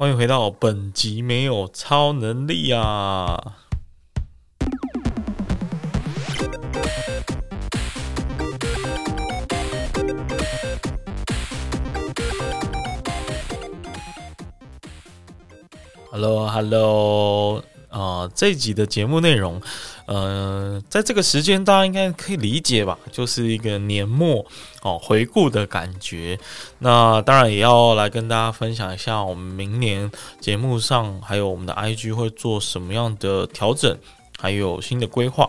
欢迎回到本集没有超能力啊！Hello，Hello，啊，这一集的节目内容。呃，在这个时间，大家应该可以理解吧？就是一个年末哦，回顾的感觉。那当然也要来跟大家分享一下，我们明年节目上还有我们的 IG 会做什么样的调整，还有新的规划。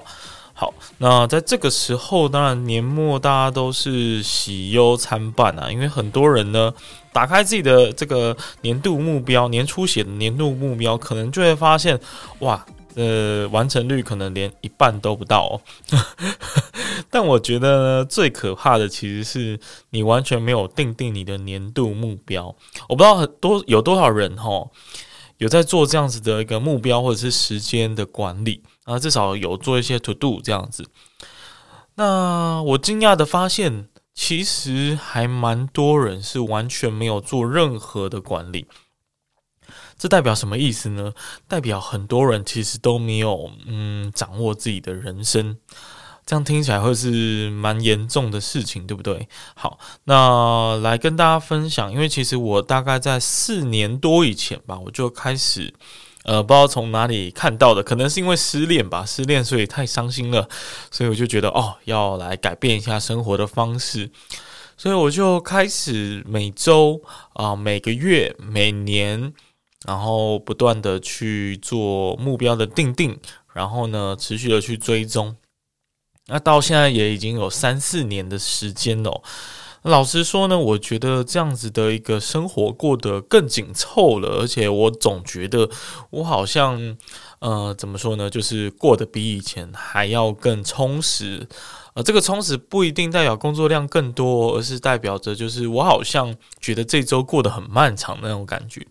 好，那在这个时候，当然年末大家都是喜忧参半啊，因为很多人呢，打开自己的这个年度目标，年初写的年度目标，可能就会发现，哇。呃，完成率可能连一半都不到。但我觉得，最可怕的其实是你完全没有定定你的年度目标。我不知道很多有多少人哈，有在做这样子的一个目标或者是时间的管理啊，至少有做一些 to do 这样子。那我惊讶的发现，其实还蛮多人是完全没有做任何的管理。这代表什么意思呢？代表很多人其实都没有嗯掌握自己的人生，这样听起来会是蛮严重的事情，对不对？好，那来跟大家分享，因为其实我大概在四年多以前吧，我就开始呃不知道从哪里看到的，可能是因为失恋吧，失恋所以太伤心了，所以我就觉得哦要来改变一下生活的方式，所以我就开始每周啊、每个月每年。然后不断的去做目标的定定，然后呢，持续的去追踪。那到现在也已经有三四年的时间了。老实说呢，我觉得这样子的一个生活过得更紧凑了，而且我总觉得我好像，呃，怎么说呢，就是过得比以前还要更充实。呃，这个充实不一定代表工作量更多，而是代表着就是我好像觉得这周过得很漫长那种感觉。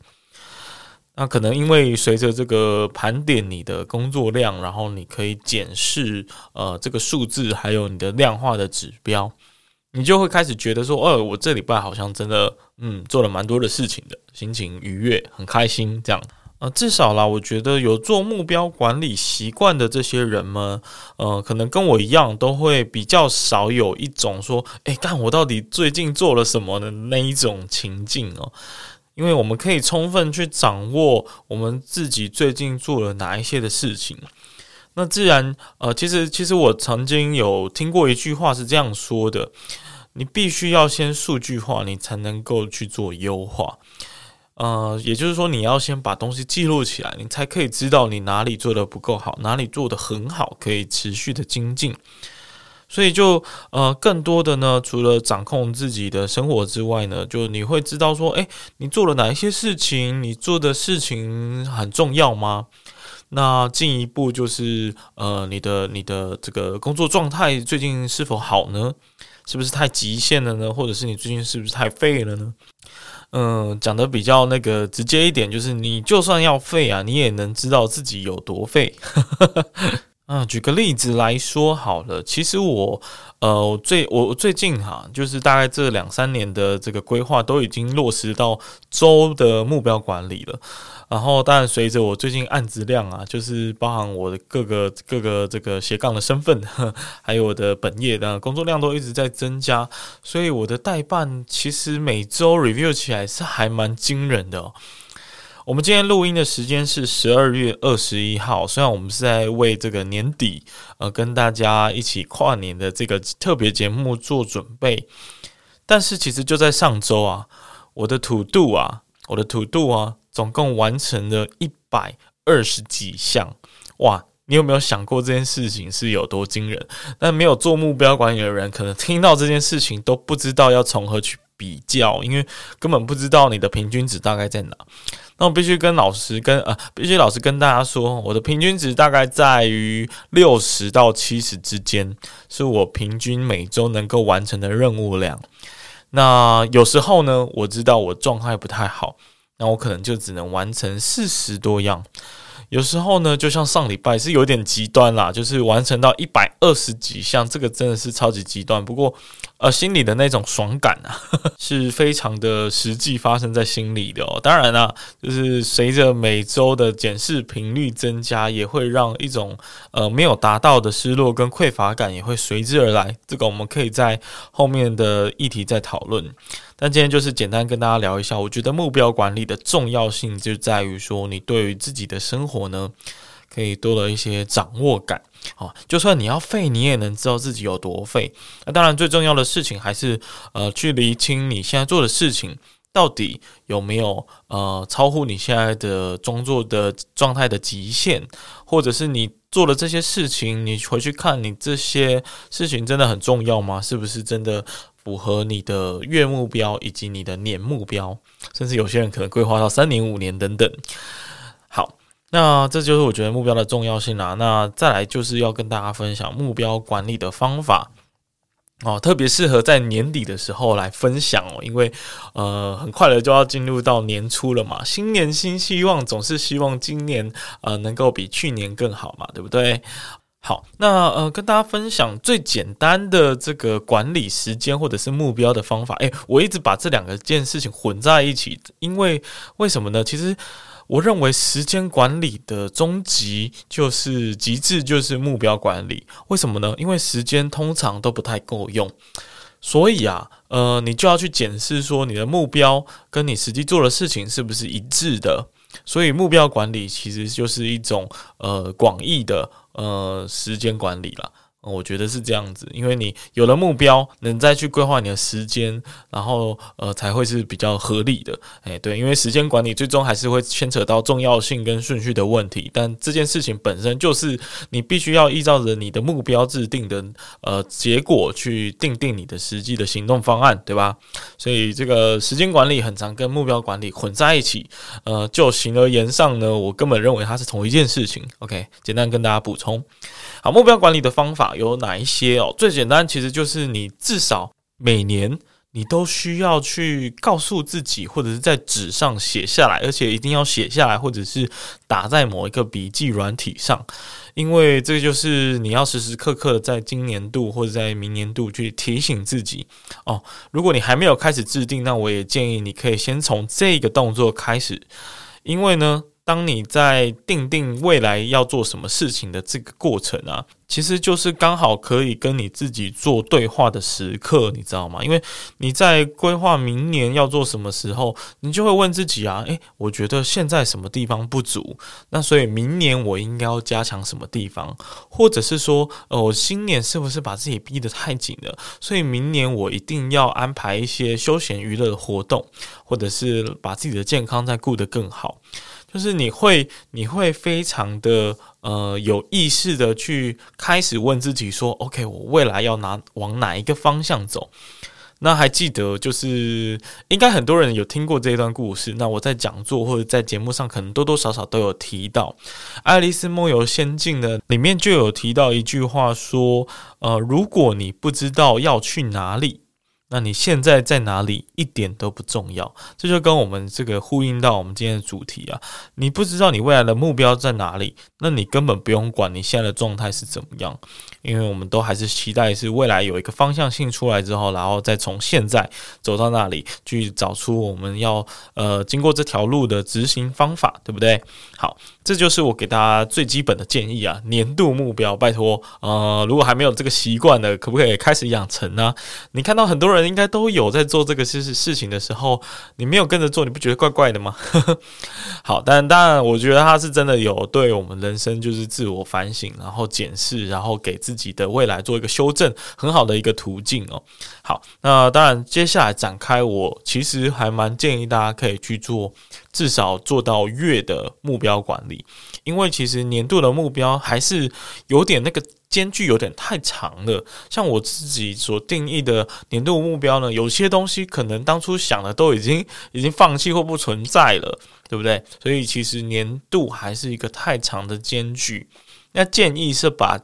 那可能因为随着这个盘点你的工作量，然后你可以检视呃这个数字，还有你的量化的指标，你就会开始觉得说，哦，我这礼拜好像真的嗯做了蛮多的事情的，心情愉悦，很开心这样。呃，至少啦，我觉得有做目标管理习惯的这些人们，呃，可能跟我一样，都会比较少有一种说，诶，干我到底最近做了什么的那一种情境哦。因为我们可以充分去掌握我们自己最近做了哪一些的事情，那自然，呃，其实其实我曾经有听过一句话是这样说的：你必须要先数据化，你才能够去做优化。呃，也就是说，你要先把东西记录起来，你才可以知道你哪里做得不够好，哪里做得很好，可以持续的精进。所以就呃，更多的呢，除了掌控自己的生活之外呢，就你会知道说，诶，你做了哪一些事情？你做的事情很重要吗？那进一步就是呃，你的你的这个工作状态最近是否好呢？是不是太极限了呢？或者是你最近是不是太废了呢？嗯，讲得比较那个直接一点，就是你就算要废啊，你也能知道自己有多废。嗯，举个例子来说好了，其实我，呃，我最我最近哈，就是大概这两三年的这个规划都已经落实到周的目标管理了。然后，当然随着我最近案子量啊，就是包含我的各个各个这个斜杠的身份，还有我的本业的工作量都一直在增加，所以我的代办其实每周 review 起来是还蛮惊人的。我们今天录音的时间是十二月二十一号，虽然我们是在为这个年底呃跟大家一起跨年的这个特别节目做准备，但是其实就在上周啊，我的 To Do 啊，我的 To Do 啊，总共完成了一百二十几项，哇！你有没有想过这件事情是有多惊人？但没有做目标管理的人，可能听到这件事情都不知道要从何去比较，因为根本不知道你的平均值大概在哪。那我必须跟老师跟呃，必须老师跟大家说，我的平均值大概在于六十到七十之间，是我平均每周能够完成的任务量。那有时候呢，我知道我状态不太好，那我可能就只能完成四十多样。有时候呢，就像上礼拜是有点极端啦，就是完成到一百二十几项，这个真的是超级极端。不过，呃，心里的那种爽感啊，是非常的实际发生在心里的哦。当然啦，就是随着每周的检视频率增加，也会让一种呃没有达到的失落跟匮乏感也会随之而来。这个我们可以在后面的议题再讨论。但今天就是简单跟大家聊一下，我觉得目标管理的重要性就在于说，你对于自己的生活呢，可以多了一些掌握感。哦，就算你要废，你也能知道自己有多废。那当然，最重要的事情还是呃，去厘清你现在做的事情到底有没有呃超乎你现在的工作的状态的极限，或者是你做的这些事情，你回去看你这些事情真的很重要吗？是不是真的符合你的月目标以及你的年目标？甚至有些人可能规划到三年、五年等等。那这就是我觉得目标的重要性啦。那再来就是要跟大家分享目标管理的方法哦，特别适合在年底的时候来分享哦，因为呃很快的就要进入到年初了嘛，新年新希望，总是希望今年呃能够比去年更好嘛，对不对？好，那呃跟大家分享最简单的这个管理时间或者是目标的方法。诶，我一直把这两个件事情混在一起，因为为什么呢？其实。我认为时间管理的终极就是极致，就是目标管理。为什么呢？因为时间通常都不太够用，所以啊，呃，你就要去检视说你的目标跟你实际做的事情是不是一致的。所以目标管理其实就是一种呃广义的呃时间管理了。我觉得是这样子，因为你有了目标，能再去规划你的时间，然后呃才会是比较合理的。诶，对，因为时间管理最终还是会牵扯到重要性跟顺序的问题，但这件事情本身就是你必须要依照着你的目标制定的呃结果去定定你的实际的行动方案，对吧？所以这个时间管理很常跟目标管理混在一起。呃，就形而言上呢，我根本认为它是同一件事情。OK，简单跟大家补充。好，目标管理的方法有哪一些哦？最简单其实就是你至少每年你都需要去告诉自己，或者是在纸上写下来，而且一定要写下来，或者是打在某一个笔记软体上，因为这个就是你要时时刻刻在今年度或者在明年度去提醒自己哦。如果你还没有开始制定，那我也建议你可以先从这个动作开始，因为呢。当你在定定未来要做什么事情的这个过程啊，其实就是刚好可以跟你自己做对话的时刻，你知道吗？因为你在规划明年要做什么时候，你就会问自己啊，诶，我觉得现在什么地方不足？那所以明年我应该要加强什么地方？或者是说，呃，我今年是不是把自己逼得太紧了？所以明年我一定要安排一些休闲娱乐的活动，或者是把自己的健康再顾得更好。就是你会，你会非常的呃有意识的去开始问自己说：“OK，我未来要拿往哪一个方向走？”那还记得，就是应该很多人有听过这一段故事。那我在讲座或者在节目上，可能多多少少都有提到《爱丽丝梦游仙境》的里面就有提到一句话说：“呃，如果你不知道要去哪里。”那你现在在哪里一点都不重要，这就跟我们这个呼应到我们今天的主题啊。你不知道你未来的目标在哪里，那你根本不用管你现在的状态是怎么样，因为我们都还是期待是未来有一个方向性出来之后，然后再从现在走到那里去找出我们要呃经过这条路的执行方法，对不对？好，这就是我给大家最基本的建议啊。年度目标，拜托，呃，如果还没有这个习惯的，可不可以开始养成呢？你看到很多人。应该都有在做这个事事情的时候，你没有跟着做，你不觉得怪怪的吗？好，但当然，我觉得他是真的有对我们人生就是自我反省，然后检视，然后给自己的未来做一个修正，很好的一个途径哦。好，那当然，接下来展开，我其实还蛮建议大家可以去做，至少做到月的目标管理，因为其实年度的目标还是有点那个。间距有点太长了，像我自己所定义的年度目标呢，有些东西可能当初想的都已经已经放弃或不存在了，对不对？所以其实年度还是一个太长的间距，那建议是把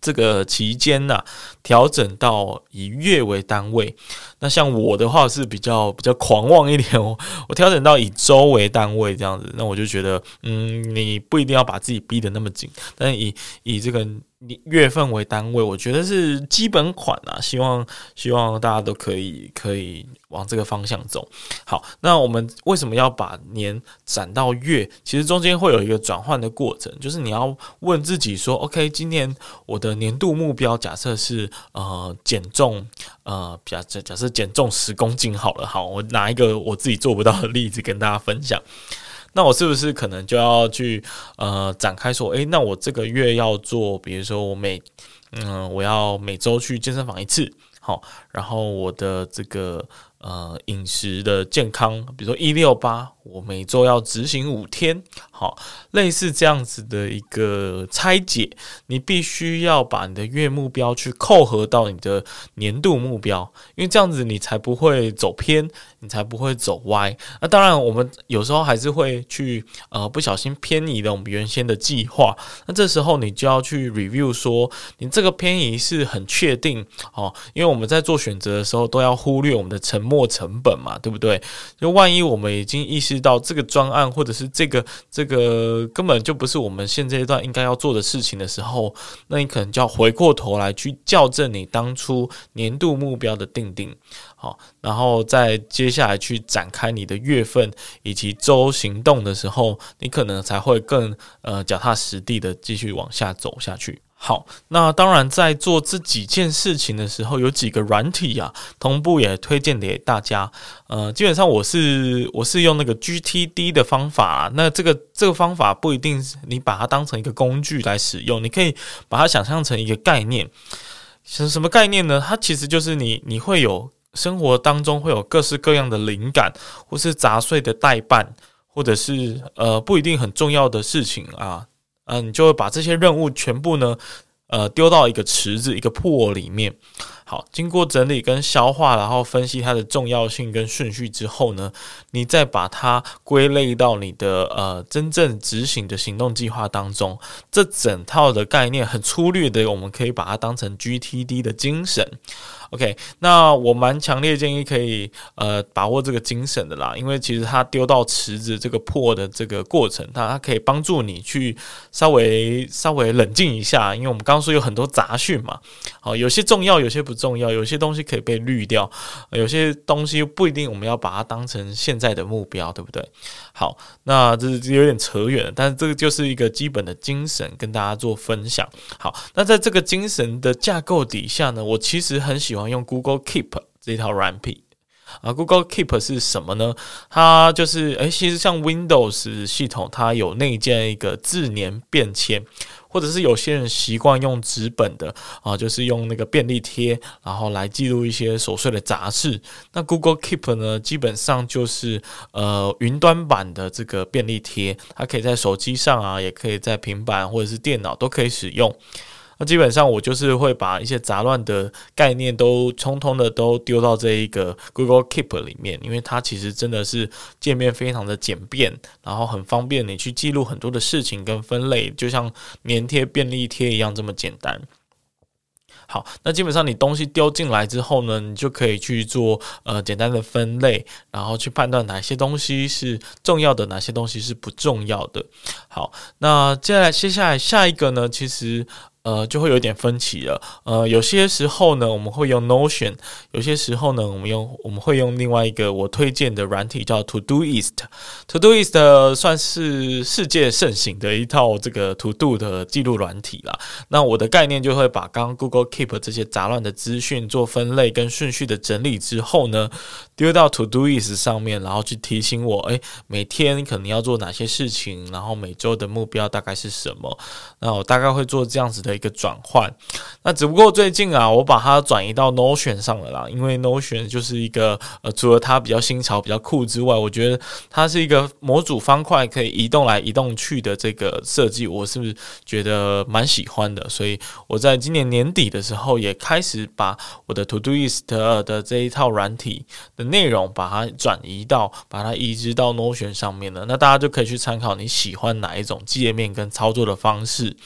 这个期间呢调整到以月为单位。那像我的话是比较比较狂妄一点哦，我调整到以周为单位这样子，那我就觉得，嗯，你不一定要把自己逼得那么紧，但是以以这个。你月份为单位，我觉得是基本款啊。希望希望大家都可以可以往这个方向走。好，那我们为什么要把年展到月？其实中间会有一个转换的过程，就是你要问自己说：“OK，今年我的年度目标假设是呃减重，呃假假假设减重十公斤好了。”好，我拿一个我自己做不到的例子跟大家分享。那我是不是可能就要去呃展开说，诶，那我这个月要做，比如说我每嗯我要每周去健身房一次，好，然后我的这个呃饮食的健康，比如说一六八。我每周要执行五天，好，类似这样子的一个拆解，你必须要把你的月目标去扣合到你的年度目标，因为这样子你才不会走偏，你才不会走歪。那当然，我们有时候还是会去呃不小心偏移了我们原先的计划，那这时候你就要去 review 说，你这个偏移是很确定哦，因为我们在做选择的时候都要忽略我们的沉没成本嘛，对不对？就万一我们已经意识。知道这个专案，或者是这个这个根本就不是我们现阶段应该要做的事情的时候，那你可能就要回过头来去校正你当初年度目标的定定，好，然后再接下来去展开你的月份以及周行动的时候，你可能才会更呃脚踏实地的继续往下走下去。好，那当然，在做这几件事情的时候，有几个软体啊，同步也推荐给大家。呃，基本上我是我是用那个 GTD 的方法，那这个这个方法不一定你把它当成一个工具来使用，你可以把它想象成一个概念。是什么概念呢？它其实就是你你会有生活当中会有各式各样的灵感，或是杂碎的待办，或者是呃不一定很重要的事情啊。嗯、你就会把这些任务全部呢，呃，丢到一个池子、一个破里面。好，经过整理跟消化，然后分析它的重要性跟顺序之后呢，你再把它归类到你的呃真正执行的行动计划当中。这整套的概念很粗略的，我们可以把它当成 GTD 的精神。OK，那我蛮强烈建议可以呃把握这个精神的啦，因为其实它丢到池子这个破的这个过程，它它可以帮助你去稍微稍微冷静一下，因为我们刚刚说有很多杂讯嘛，好，有些重要，有些不重要，有些东西可以被滤掉，有些东西不一定我们要把它当成现在的目标，对不对？好，那这是有点扯远了，但是这个就是一个基本的精神，跟大家做分享。好，那在这个精神的架构底下呢，我其实很喜欢。喜欢用 Google Keep 这套软体啊，Google Keep 是什么呢？它就是诶、其实像 Windows 系统，它有内建一个自年便签，或者是有些人习惯用纸本的啊，就是用那个便利贴，然后来记录一些琐碎的杂事。那 Google Keep 呢，基本上就是呃云端版的这个便利贴，它可以在手机上啊，也可以在平板或者是电脑都可以使用。那基本上我就是会把一些杂乱的概念都通通的都丢到这一个 Google Keep 里面，因为它其实真的是界面非常的简便，然后很方便你去记录很多的事情跟分类，就像粘贴便利贴一样这么简单。好，那基本上你东西丢进来之后呢，你就可以去做呃简单的分类，然后去判断哪些东西是重要的，哪些东西是不重要的。好，那接下来接下来下一个呢，其实。呃，就会有点分歧了。呃，有些时候呢，我们会用 Notion；有些时候呢，我们用我们会用另外一个我推荐的软体叫 Todoist。Todoist 算是世界盛行的一套这个 To Do 的记录软体啦。那我的概念就会把刚刚 Google Keep 这些杂乱的资讯做分类跟顺序的整理之后呢，丢到 Todoist 上面，然后去提醒我，诶，每天可能要做哪些事情，然后每周的目标大概是什么。那我大概会做这样子的。一个转换，那只不过最近啊，我把它转移到 Notion 上了啦。因为 Notion 就是一个呃，除了它比较新潮、比较酷之外，我觉得它是一个模组方块可以移动来移动去的这个设计，我是不是觉得蛮喜欢的？所以我在今年年底的时候也开始把我的 Todoist 的这一套软体的内容把它转移到，把它移植到 Notion 上面了。那大家就可以去参考你喜欢哪一种界面跟操作的方式。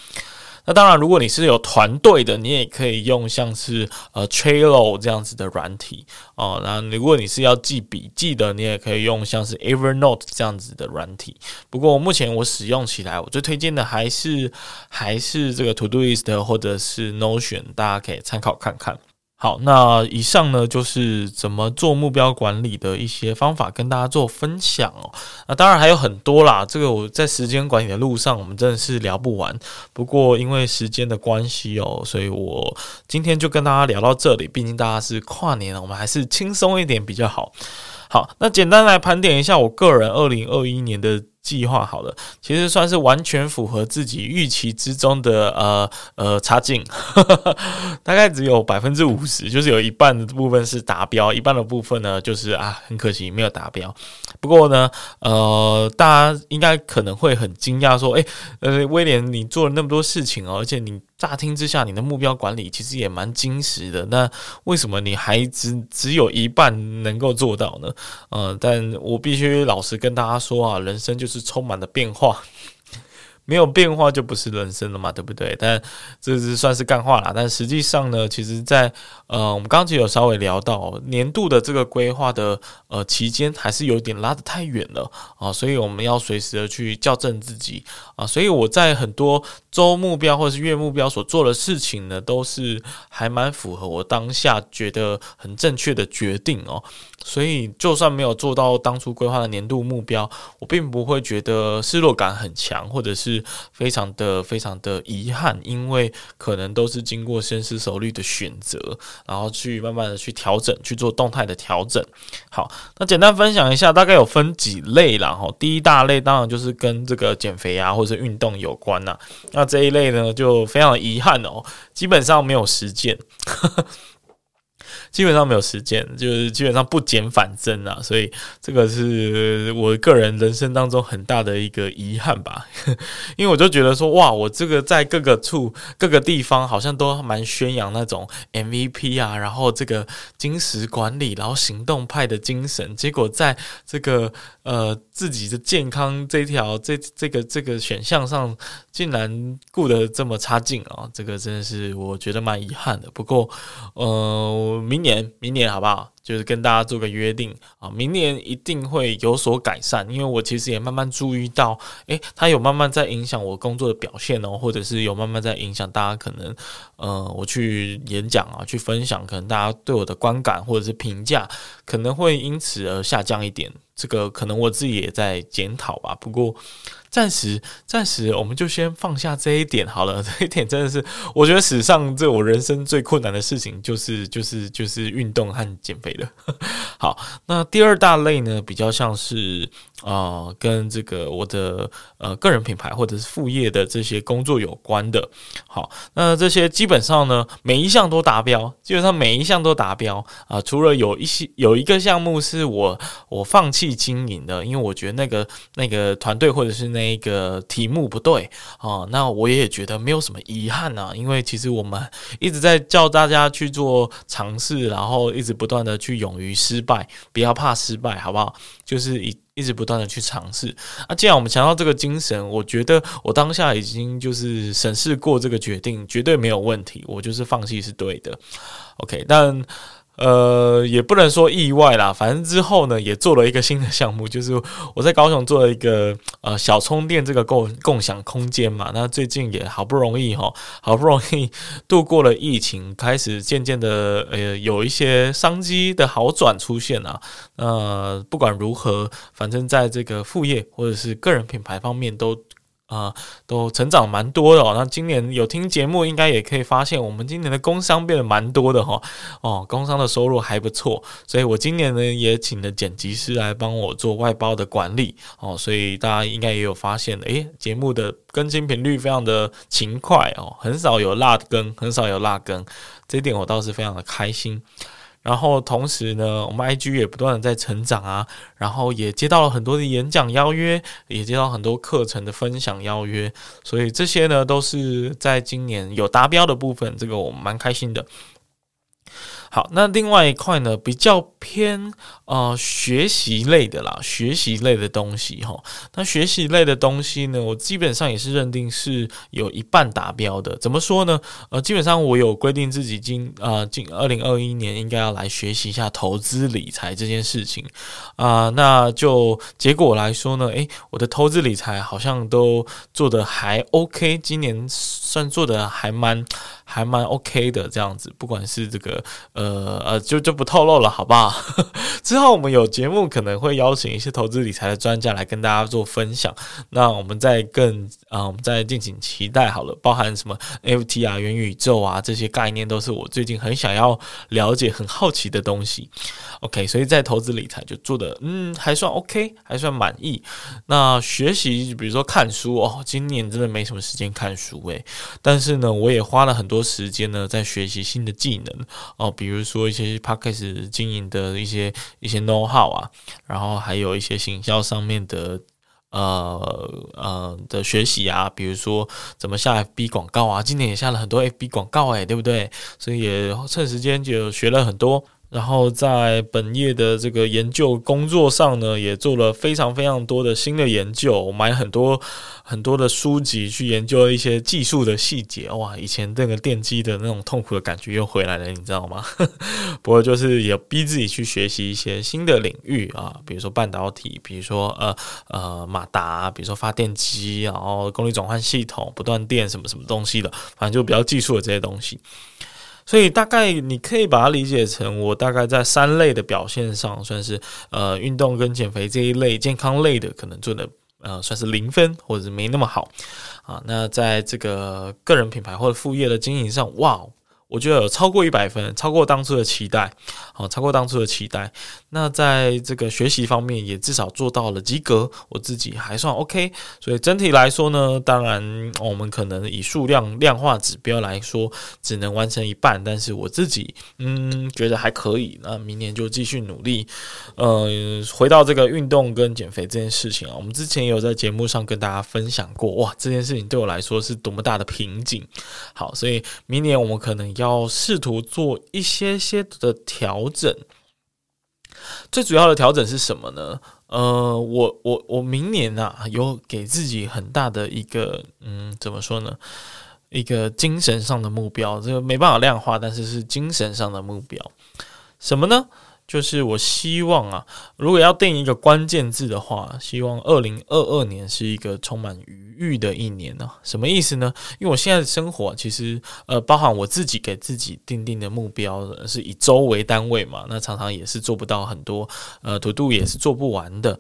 那当然，如果你是有团队的，你也可以用像是呃 Trello 这样子的软体哦。那如果你是要记笔记的，你也可以用像是 Evernote 这样子的软体。不过目前我使用起来，我最推荐的还是还是这个 Todoist 或者是 Notion，大家可以参考看看。好，那以上呢就是怎么做目标管理的一些方法，跟大家做分享哦。那当然还有很多啦，这个我在时间管理的路上，我们真的是聊不完。不过因为时间的关系哦，所以我今天就跟大家聊到这里。毕竟大家是跨年了，我们还是轻松一点比较好。好，那简单来盘点一下我个人二零二一年的。计划好了，其实算是完全符合自己预期之中的呃呃差劲，大概只有百分之五十，就是有一半的部分是达标，一半的部分呢就是啊很可惜没有达标。不过呢，呃，大家应该可能会很惊讶说，诶，呃，威廉你做了那么多事情哦，而且你。乍听之下，你的目标管理其实也蛮精实的。那为什么你还只只有一半能够做到呢？呃，但我必须老实跟大家说啊，人生就是充满了变化。没有变化就不是人生了嘛，对不对？但这是算是干话啦。但实际上呢，其实在，呃，我们刚刚其实有稍微聊到年度的这个规划的呃期间，还是有点拉得太远了啊，所以我们要随时的去校正自己啊。所以我在很多周目标或者是月目标所做的事情呢，都是还蛮符合我当下觉得很正确的决定哦。所以就算没有做到当初规划的年度目标，我并不会觉得失落感很强，或者是。非常的非常的遗憾，因为可能都是经过深思熟虑的选择，然后去慢慢的去调整，去做动态的调整。好，那简单分享一下，大概有分几类啦。哈，第一大类当然就是跟这个减肥啊，或者运动有关呐。那这一类呢，就非常遗憾哦，基本上没有实践。基本上没有时间，就是基本上不减反增啊，所以这个是我个人人生当中很大的一个遗憾吧。因为我就觉得说，哇，我这个在各个处、各个地方好像都蛮宣扬那种 MVP 啊，然后这个精实管理，然后行动派的精神，结果在这个呃自己的健康这条这这个这个选项上，竟然顾得这么差劲啊，这个真的是我觉得蛮遗憾的。不过，呃，明。年，明年好不好？就是跟大家做个约定啊，明年一定会有所改善。因为我其实也慢慢注意到，诶，它有慢慢在影响我工作的表现哦，或者是有慢慢在影响大家可能，呃，我去演讲啊，去分享，可能大家对我的观感或者是评价，可能会因此而下降一点。这个可能我自己也在检讨吧。不过。暂时，暂时，我们就先放下这一点好了。这一点真的是，我觉得史上这我人生最困难的事情，就是就是就是运动和减肥 好，那第二大类呢，比较像是啊、跟这个我的呃个人品牌或者是副业的这些工作有关的。好，那这些基本上呢，每一项都达标，基本上每一项都达标啊、除了有一些有一个项目是我我放弃经营的，因为我觉得那个那个团队或者是那。个题目不对啊，那我也觉得没有什么遗憾啊，因为其实我们一直在叫大家去做尝试，然后一直不断的去勇于失败，不要怕失败，好不好？就是一一直不断的去尝试。那既然我们强调这个精神，我觉得我当下已经就是审视过这个决定，绝对没有问题，我就是放弃是对的。OK，但。呃，也不能说意外啦，反正之后呢，也做了一个新的项目，就是我在高雄做了一个呃小充电这个共共享空间嘛。那最近也好不容易哈，好不容易度过了疫情，开始渐渐的呃有一些商机的好转出现啊。呃，不管如何，反正在这个副业或者是个人品牌方面都。啊、都成长蛮多的哦。那今年有听节目，应该也可以发现，我们今年的工商变得蛮多的哈。哦，工商的收入还不错，所以我今年呢也请了剪辑师来帮我做外包的管理哦。所以大家应该也有发现，诶，节目的更新频率非常的勤快哦，很少有落更，很少有落更，这点我倒是非常的开心。然后同时呢，我们 IG 也不断的在成长啊，然后也接到了很多的演讲邀约，也接到很多课程的分享邀约，所以这些呢都是在今年有达标的部分，这个我们蛮开心的。好，那另外一块呢，比较偏呃学习类的啦，学习类的东西哈。那学习类的东西呢，我基本上也是认定是有一半达标的。怎么说呢？呃，基本上我有规定自己今呃今二零二一年应该要来学习一下投资理财这件事情啊，那就结果来说呢，诶，我的投资理财好像都做得还 OK，今年算做得还蛮。还蛮 OK 的这样子，不管是这个呃呃，就就不透露了，好不好？之后我们有节目可能会邀请一些投资理财的专家来跟大家做分享。那我们再更啊、我们再敬请期待好了。包含什么 FT 啊、元宇宙啊这些概念，都是我最近很想要了解、很好奇的东西。OK，所以在投资理财就做的嗯还算 OK，还算满意。那学习比如说看书哦，今年真的没什么时间看书诶、但是呢，我也花了很多。时间呢，在学习新的技能哦，比如说一些 Podcast 经营的一些一些 know how 啊，然后还有一些行销上面的呃呃的学习啊，比如说怎么下 FB 广告啊，今年也下了很多 FB 广告哎，对不对？所以也趁时间就学了很多。然后在本业的这个研究工作上呢，也做了非常非常多的新的研究，买很多很多的书籍去研究一些技术的细节。哇，以前那个电机的那种痛苦的感觉又回来了，你知道吗？不过就是也逼自己去学习一些新的领域啊，比如说半导体，比如说呃呃马达，比如说发电机，然后功率转换系统、不断电什么什么东西的，反正就比较技术的这些东西。所以大概你可以把它理解成，我大概在三类的表现上，算是呃运动跟减肥这一类健康类的，可能做的呃算是零分或者是没那么好啊。那在这个个人品牌或者副业的经营上，哇！我觉得有超过一百分，超过当初的期待，好，超过当初的期待。那在这个学习方面，也至少做到了及格，我自己还算 OK。所以整体来说呢，当然我们可能以数量量化指标来说，只能完成一半，但是我自己嗯觉得还可以。那明年就继续努力。呃，回到这个运动跟减肥这件事情啊，我们之前有在节目上跟大家分享过，哇，这件事情对我来说是多么大的瓶颈。好，所以明年我们可能。要试图做一些些的调整，最主要的调整是什么呢？呃，我我我明年啊，有给自己很大的一个，嗯，怎么说呢？一个精神上的目标，这个没办法量化，但是是精神上的目标，什么呢？就是我希望啊，如果要定一个关键字的话，希望二零二二年是一个充满愉悦的一年呢、什么意思呢？因为我现在的生活其实呃，包含我自己给自己定定的目标是以周为单位嘛，那常常也是做不到很多，呃，to do 也是做不完的。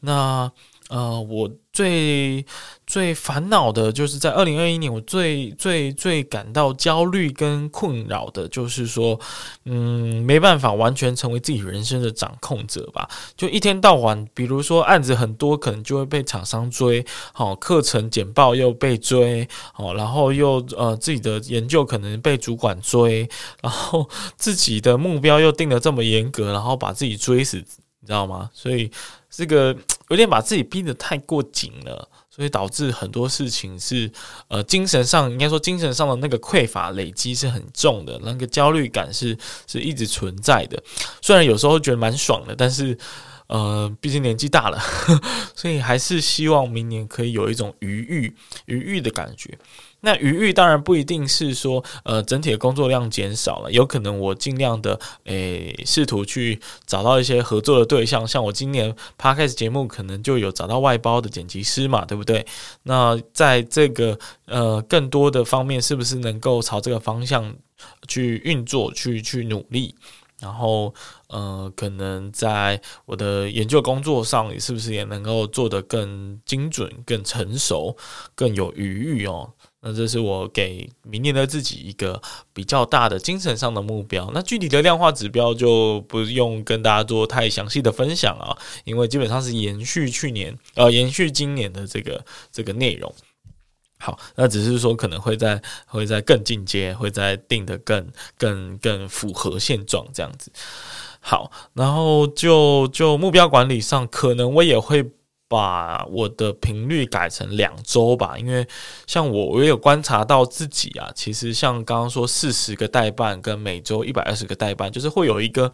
那呃，我最最烦恼的就是在二零二一年，我最最最感到焦虑跟困扰的，就是说，嗯，没办法完全成为自己人生的掌控者吧。就一天到晚，比如说案子很多，可能就会被厂商追，好，课程简报又被追，好，然后又呃自己的研究可能被主管追，然后自己的目标又定得这么严格，然后把自己追死，你知道吗？所以。这个 有点把自己逼得太过紧了，所以导致很多事情是呃精神上应该说精神上的那个匮乏累积是很重的，那个焦虑感是是一直存在的。虽然有时候觉得蛮爽的，但是呃毕竟年纪大了，所以还是希望明年可以有一种余裕余裕的感觉。那余裕当然不一定是说，呃，整体的工作量减少了，有可能我尽量的，诶、试图去找到一些合作的对象，像我今年 Podcast 节目可能就有找到外包的剪辑师嘛，对不对？那在这个呃更多的方面，是不是能够朝这个方向去运作，去去努力？然后呃，可能在我的研究工作上，是不是也能够做得更精准、更成熟、更有余裕哦？那这是我给明年的自己一个比较大的精神上的目标。那具体的量化指标就不用跟大家做太详细的分享啊，因为基本上是延续去年呃延续今年的这个这个内容。好，那只是说可能会在会在更进阶，会在定得更更更符合现状这样子。好，然后就就目标管理上，可能我也会。把我的频率改成两周吧，因为像我，我也有观察到自己啊，其实像刚刚说四十个代办跟每周一百二十个代办，就是会有一个，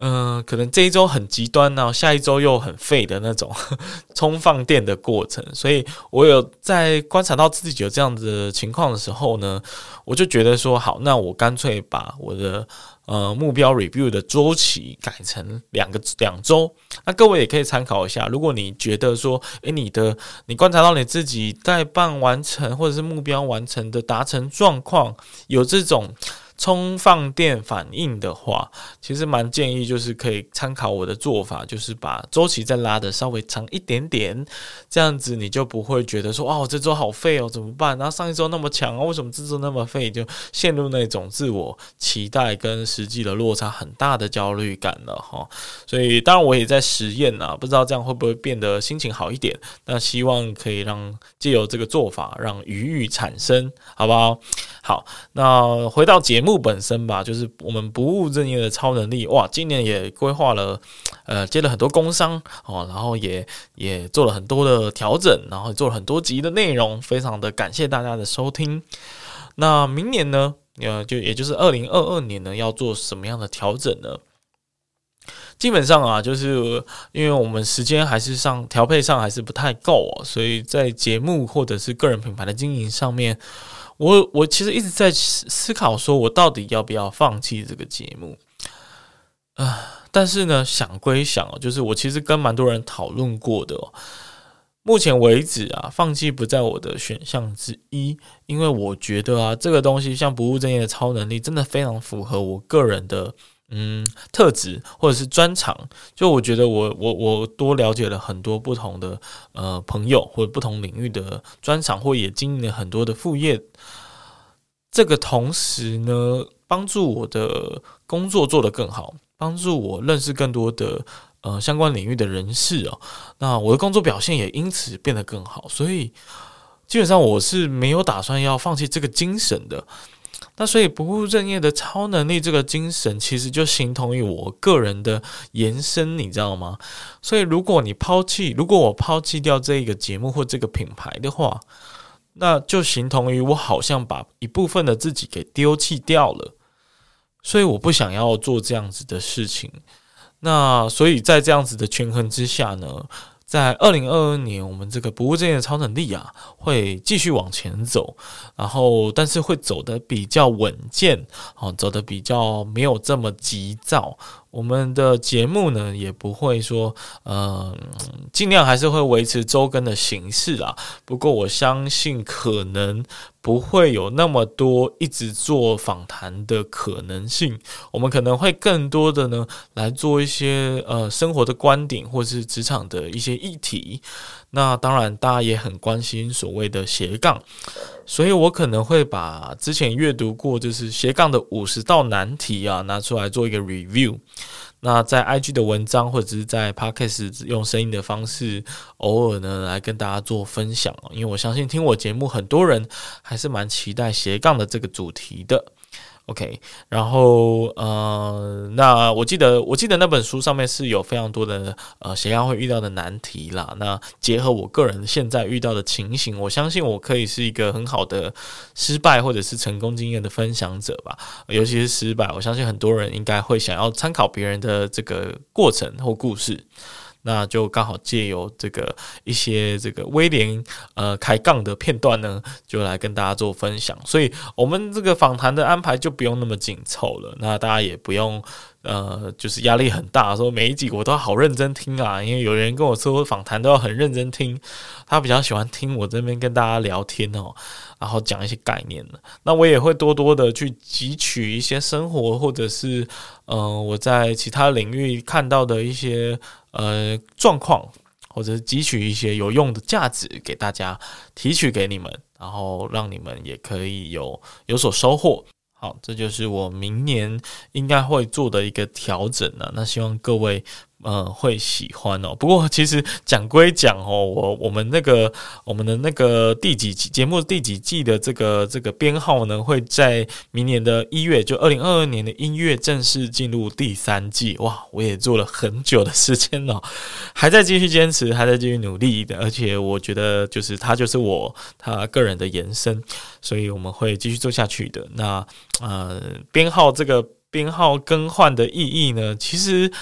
嗯、可能这一周很极端，然后下一周又很废的那种 充放电的过程。所以我有在观察到自己有这样子的情况的时候呢，我就觉得说，好，那我干脆把我的。呃，目标 review 的周期改成两个两周，那各位也可以参考一下。如果你觉得说，诶，你的你观察到你自己代办完成或者是目标完成的达成状况，有这种。充放电反应的话，其实蛮建议，就是可以参考我的做法，就是把周期再拉的稍微长一点点，这样子你就不会觉得说，哦，这周好废哦，怎么办？然后上一周那么强哦，为什么这周那么废？就陷入那种自我期待跟实际的落差很大的焦虑感了哈。所以，当然我也在实验呐，不知道这样会不会变得心情好一点？那希望可以让借由这个做法，让余裕产生，好不好？好，那回到节目本身吧，就是我们不务正业的超能力哇，今年也规划了，呃，接了很多工商哦，然后也也做了很多的调整，然后做了很多集的内容，非常的感谢大家的收听。那明年呢，呃，就也就是二零二二年呢，要做什么样的调整呢？基本上啊，就是因为我们时间还是上调配上还是不太够哦，所以在节目或者是个人品牌的经营上面。我我其实一直在思思考，说我到底要不要放弃这个节目啊？但是呢，想归想哦，就是我其实跟蛮多人讨论过的哦。目前为止啊，放弃不在我的选项之一，因为我觉得啊，这个东西像不务正业的超能力，真的非常符合我个人的。嗯，特质或者是专长，就我觉得我我我多了解了很多不同的呃朋友或者不同领域的专长，或也经营了很多的副业。这个同时呢，帮助我的工作做得更好，帮助我认识更多的呃相关领域的人士哦。那我的工作表现也因此变得更好，所以基本上我是没有打算要放弃这个精神的。那所以不务正业的超能力这个精神，其实就形同于我个人的延伸，你知道吗？所以如果你抛弃，如果我抛弃掉这个节目或这个品牌的话，那就形同于我好像把一部分的自己给丢弃掉了。所以我不想要做这样子的事情。那所以在这样子的权衡之下呢，在二零二二年，我们这个不务正业的超能力啊，会继续往前走，然后但是会走的比较稳健，哦，走的比较没有这么急躁。我们的节目呢，也不会说，呃，尽量还是会维持周更的形式啦。不过我相信，可能不会有那么多一直做访谈的可能性。我们可能会更多的呢，来做一些呃生活的观点，或是职场的一些议题。那当然，大家也很关心所谓的斜杠，所以我可能会把之前阅读过就是斜杠的五十道难题啊拿出来做一个 review。那在 IG 的文章或者是在 Podcast 用声音的方式，偶尔呢来跟大家做分享，因为我相信听我节目很多人还是蛮期待斜杠的这个主题的。OK，然后呃，那我记得我记得那本书上面是有非常多的呃斜杠会遇到的难题啦。那结合我个人现在遇到的情形，我相信我可以是一个很好的失败或者是成功经验的分享者吧。尤其是失败，我相信很多人应该会想要参考别人的这个过程或故事。那就刚好借由这个一些这个威廉呃开杠的片段呢，就来跟大家做分享。所以，我们这个访谈的安排就不用那么紧凑了。那大家也不用呃，就是压力很大，说每一集我都好认真听啊。因为有人跟我说访谈都要很认真听，他比较喜欢听我这边跟大家聊天哦，然后讲一些概念。那我也会多多的去汲取一些生活或者是呃我在其他领域看到的一些。呃，状况或者汲取一些有用的价值给大家提取给你们，然后让你们也可以有有所收获。好，这就是我明年应该会做的一个调整了。那希望各位呃会喜欢哦。不过其实讲归讲哦，我我们那个我们的那个第几季节目第几季的这个这个编号呢，会在明年的一月，就二零二二年的一月正式进入第三季。哇，我也做了很久的时间了，还在继续坚持，还在继续努力的，而且我觉得就是它就是我他个人的延伸，所以我们会继续做下去的。那呃，编号这个。编号更换的意义呢？其实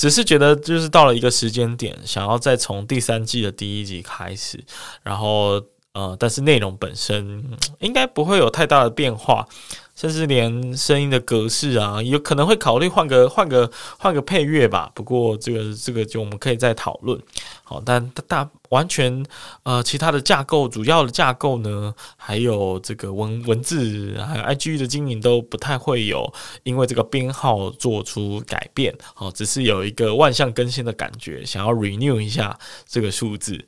只是觉得，就是到了一个时间点，想要再从第三季的第一集开始，然后呃，但是内容本身应该不会有太大的变化。甚至连声音的格式啊，有可能会考虑换个换个换个配乐吧。不过这个这个就我们可以再讨论。好，但大完全呃其他的架构，主要的架构呢，还有这个文文字，还有 IG 的经营都不太会有因为这个编号做出改变。好，只是有一个万象更新的感觉，想要 renew 一下这个数字。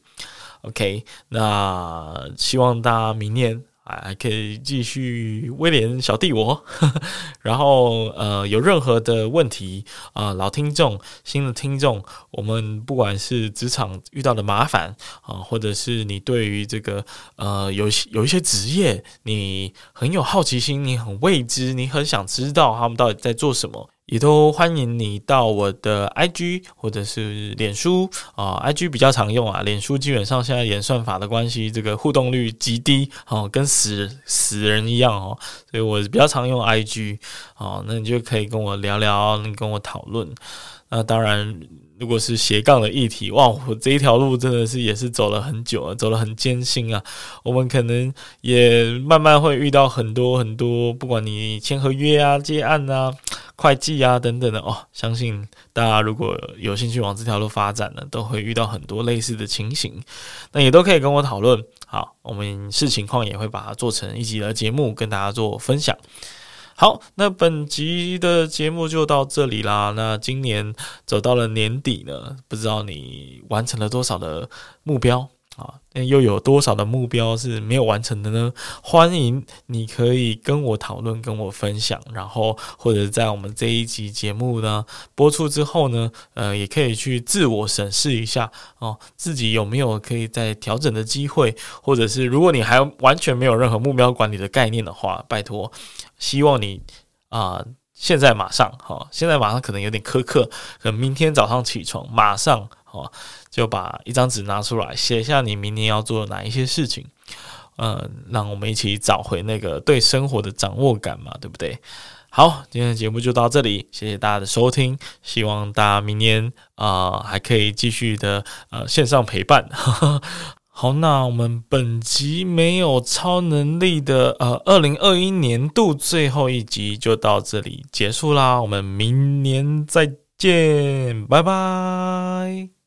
OK，那希望大家明年。还可以继续威廉小弟我，呵呵，然后呃有任何的问题啊、老听众、新的听众，我们不管是职场遇到的麻烦啊、或者是你对于这个呃有有一些职业你很有好奇心，你很未知，你很想知道他们到底在做什么。也都欢迎你到我的 IG 或者是脸书啊，IG 比较常用啊，脸书基本上现在演算法的关系，这个互动率极低哦，跟死死人一样哦，所以我比较常用 IG 哦，那你就可以跟我聊聊，你跟我讨论。那当然，如果是斜杠的议题，哇，我这一条路真的是也是走了很久了，走了很艰辛啊。我们可能也慢慢会遇到很多很多，不管你签合约啊、接案啊。会计啊，等等的哦，相信大家如果有兴趣往这条路发展呢，都会遇到很多类似的情形，那也都可以跟我讨论。好，我们视情况也会把它做成一集的节目，跟大家做分享。好，那本集的节目就到这里啦。那今年走到了年底呢，不知道你完成了多少的目标？啊，那又有多少的目标是没有完成的呢？欢迎你可以跟我讨论，跟我分享，然后或者在我们这一集节目呢播出之后呢，呃，也可以去自我审视一下哦，自己有没有可以再调整的机会，或者是如果你还完全没有任何目标管理的概念的话，拜托，希望你啊、现在马上哈、哦，现在马上可能有点苛刻，可能明天早上起床马上。哦，就把一张纸拿出来，写下你明年要做哪一些事情，嗯，让我们一起找回那个对生活的掌握感嘛，对不对？好，今天的节目就到这里，谢谢大家的收听，希望大家明年啊、还可以继续的呃线上陪伴。好，那我们本集没有超能力的呃二零二一年度最后一集就到这里结束啦，我们明年再见，拜拜。